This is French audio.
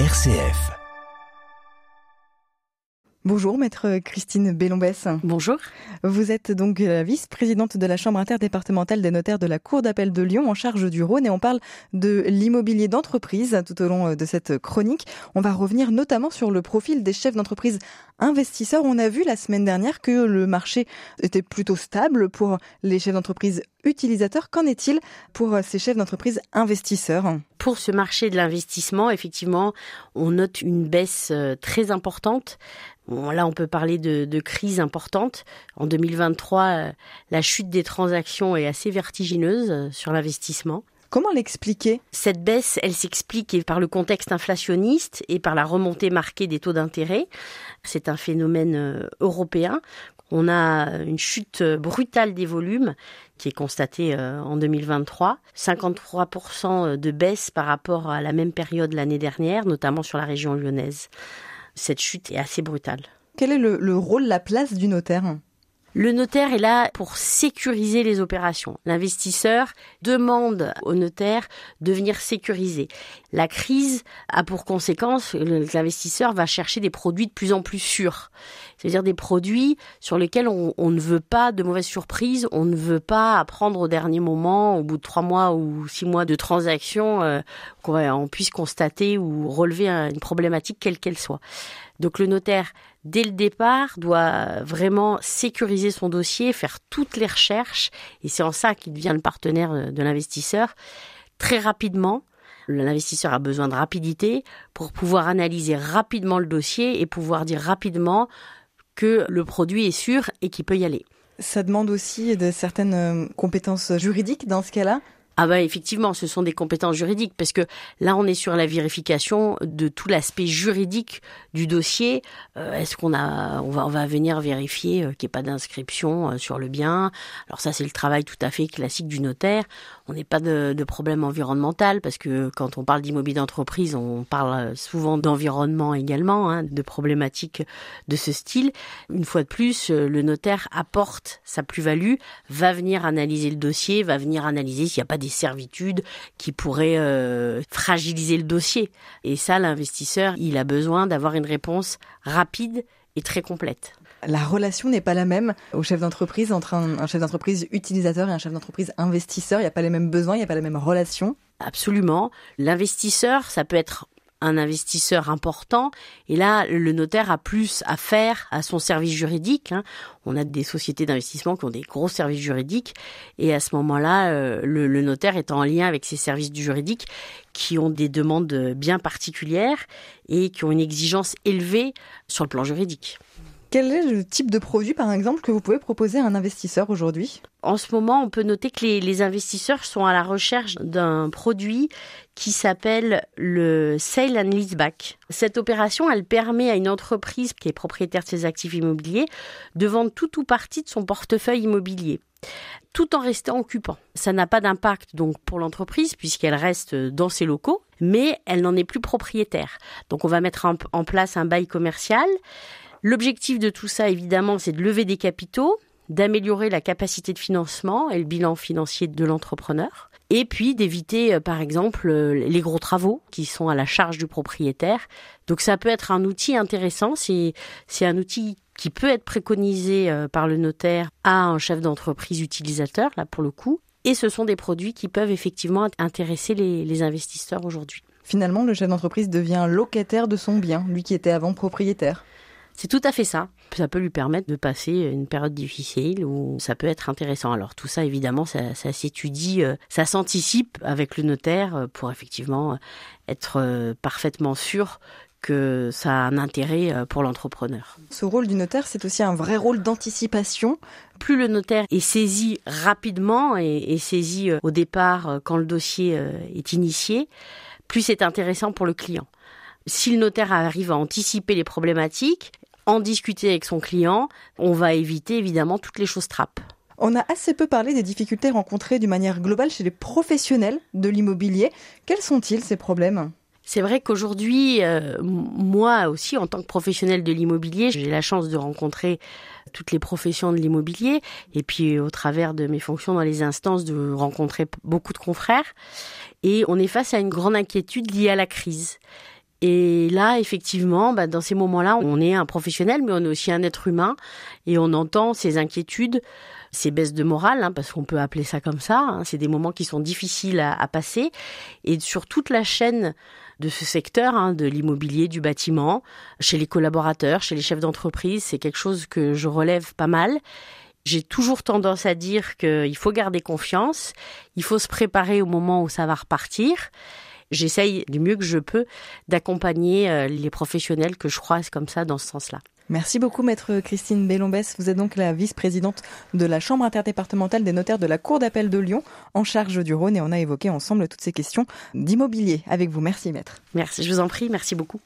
RCF. Bonjour, maître Christine Bellombès. Bonjour. Vous êtes donc la vice-présidente de la Chambre interdépartementale des notaires de la Cour d'appel de Lyon en charge du Rhône et on parle de l'immobilier d'entreprise tout au long de cette chronique. On va revenir notamment sur le profil des chefs d'entreprise investisseurs. On a vu la semaine dernière que le marché était plutôt stable pour les chefs d'entreprise utilisateurs. Qu'en est-il pour ces chefs d'entreprise investisseurs? Pour ce marché de l'investissement, effectivement, on note une baisse euh, très importante. là, on peut parler de, de crise importante. En 2023, euh, la chute des transactions est assez vertigineuse euh, sur l'investissement. Comment l'expliquer? Cette baisse, elle s'explique par le contexte inflationniste et par la remontée marquée des taux d'intérêt. C'est un phénomène européen on a une chute brutale des volumes qui est constatée euh, en 2023, 53% de baisse par rapport à la même période l'année dernière, notamment sur la région lyonnaise. Cette chute est assez brutale. Quel est le, le rôle, la place du notaire? Le notaire est là pour sécuriser les opérations. L'investisseur demande au notaire de venir sécuriser. La crise a pour conséquence que l'investisseur va chercher des produits de plus en plus sûrs. C'est-à-dire des produits sur lesquels on, ne veut pas de mauvaises surprises, on ne veut pas apprendre au dernier moment, au bout de trois mois ou six mois de transaction, euh, qu'on puisse constater ou relever une problématique quelle qu'elle soit. Donc le notaire, dès le départ, doit vraiment sécuriser son dossier, faire toutes les recherches, et c'est en ça qu'il devient le partenaire de l'investisseur, très rapidement. L'investisseur a besoin de rapidité pour pouvoir analyser rapidement le dossier et pouvoir dire rapidement que le produit est sûr et qu'il peut y aller. Ça demande aussi de certaines euh, compétences juridiques dans ce cas-là ah bah effectivement, ce sont des compétences juridiques parce que là on est sur la vérification de tout l'aspect juridique du dossier. Euh, est-ce qu'on a, on va, on va venir vérifier euh, qu'il n'y ait pas d'inscription euh, sur le bien? Alors ça c'est le travail tout à fait classique du notaire. On n'est pas de, de, problème environnemental parce que quand on parle d'immobilier d'entreprise, on parle souvent d'environnement également, hein, de problématiques de ce style. Une fois de plus, le notaire apporte sa plus-value, va venir analyser le dossier, va venir analyser s'il n'y a pas des servitudes qui pourraient euh, fragiliser le dossier. Et ça, l'investisseur, il a besoin d'avoir une réponse rapide et très complète. La relation n'est pas la même au chef d'entreprise entre un, chef d'entreprise utilisateur et un chef d'entreprise investisseur. Il n'y a pas les mêmes besoins, il n'y a pas la même relation. Absolument. L'investisseur, ça peut être un investisseur important. Et là, le notaire a plus à faire à son service juridique. Hein. On a des sociétés d'investissement qui ont des gros services juridiques. Et à ce moment-là, euh, le, notaire est en lien avec ces services du juridique qui ont des demandes bien particulières et qui ont une exigence élevée sur le plan juridique. Quel est le type de produit, par exemple, que vous pouvez proposer à un investisseur aujourd'hui? En ce moment, on peut noter que les, investisseurs sont à la recherche d'un produit qui s'appelle le Sale and Leaseback. Cette opération, elle permet à une entreprise qui est propriétaire de ses actifs immobiliers de vendre tout ou partie de son portefeuille immobilier tout en restant occupant. Ça n'a pas d'impact donc pour l'entreprise puisqu'elle reste dans ses locaux, mais elle n'en est plus propriétaire. Donc on va mettre en place un bail commercial L'objectif de tout ça, évidemment, c'est de lever des capitaux, d'améliorer la capacité de financement et le bilan financier de l'entrepreneur, et puis d'éviter, euh, par exemple, euh, les gros travaux qui sont à la charge du propriétaire. Donc ça peut être un outil intéressant, c'est un outil qui peut être préconisé euh, par le notaire à un chef d'entreprise utilisateur, là pour le coup, et ce sont des produits qui peuvent effectivement intéresser les, les investisseurs aujourd'hui. Finalement, le chef d'entreprise devient locataire de son bien, lui qui était avant propriétaire. C'est tout à fait ça. Ça peut lui permettre de passer une période difficile ou ça peut être intéressant. Alors tout ça, évidemment, ça, s'étudie, euh, ça s'anticipe avec le notaire euh, pour effectivement euh, être parfaitement sûr que ça a un intérêt pour l'entrepreneur. Ce rôle du notaire, c'est aussi un vrai rôle d'anticipation. Plus le notaire est saisi rapidement et saisi au départ quand le dossier est initié, plus c'est intéressant pour le client. Si le notaire arrive à anticiper les problématiques, en discuter avec son client, on va éviter évidemment toutes les choses trappes. On a assez peu parlé des difficultés rencontrées d'une manière globale chez les professionnels de l'immobilier. Quels sont-ils ces problèmes? C'est vrai qu'aujourd'hui, euh, moi aussi, en tant que professionnel de l'immobilier, j'ai la chance de rencontrer toutes les professions de l'immobilier et puis au travers de mes fonctions dans les instances de rencontrer beaucoup de confrères. Et on est face à une grande inquiétude liée à la crise. Et là, effectivement, bah, dans ces moments-là, on est un professionnel, mais on est aussi un être humain, et on entend ces inquiétudes, ces baisses de morale, hein, parce qu'on peut appeler ça comme ça. Hein. c'est des moments qui sont difficiles à, à, passer, et sur toute la chaîne de ce secteur, hein, de l'immobilier, du bâtiment, chez les collaborateurs, chez les chefs d'entreprise, c'est quelque chose que je relève pas mal. J'ai toujours tendance à dire qu'il faut garder confiance, il faut se préparer au moment où ça va repartir. J'essaye du mieux que je peux d'accompagner euh, les professionnels que je croise comme ça dans ce sens-là. Merci beaucoup, maître Christine Bellombès. Vous êtes donc la vice-présidente de la Chambre interdépartementale des notaires de la Cour d'appel de Lyon, en charge du Rhône, et on a évoqué ensemble toutes ces questions d'immobilier avec vous. Merci, maître. Merci, je vous en prie, merci beaucoup.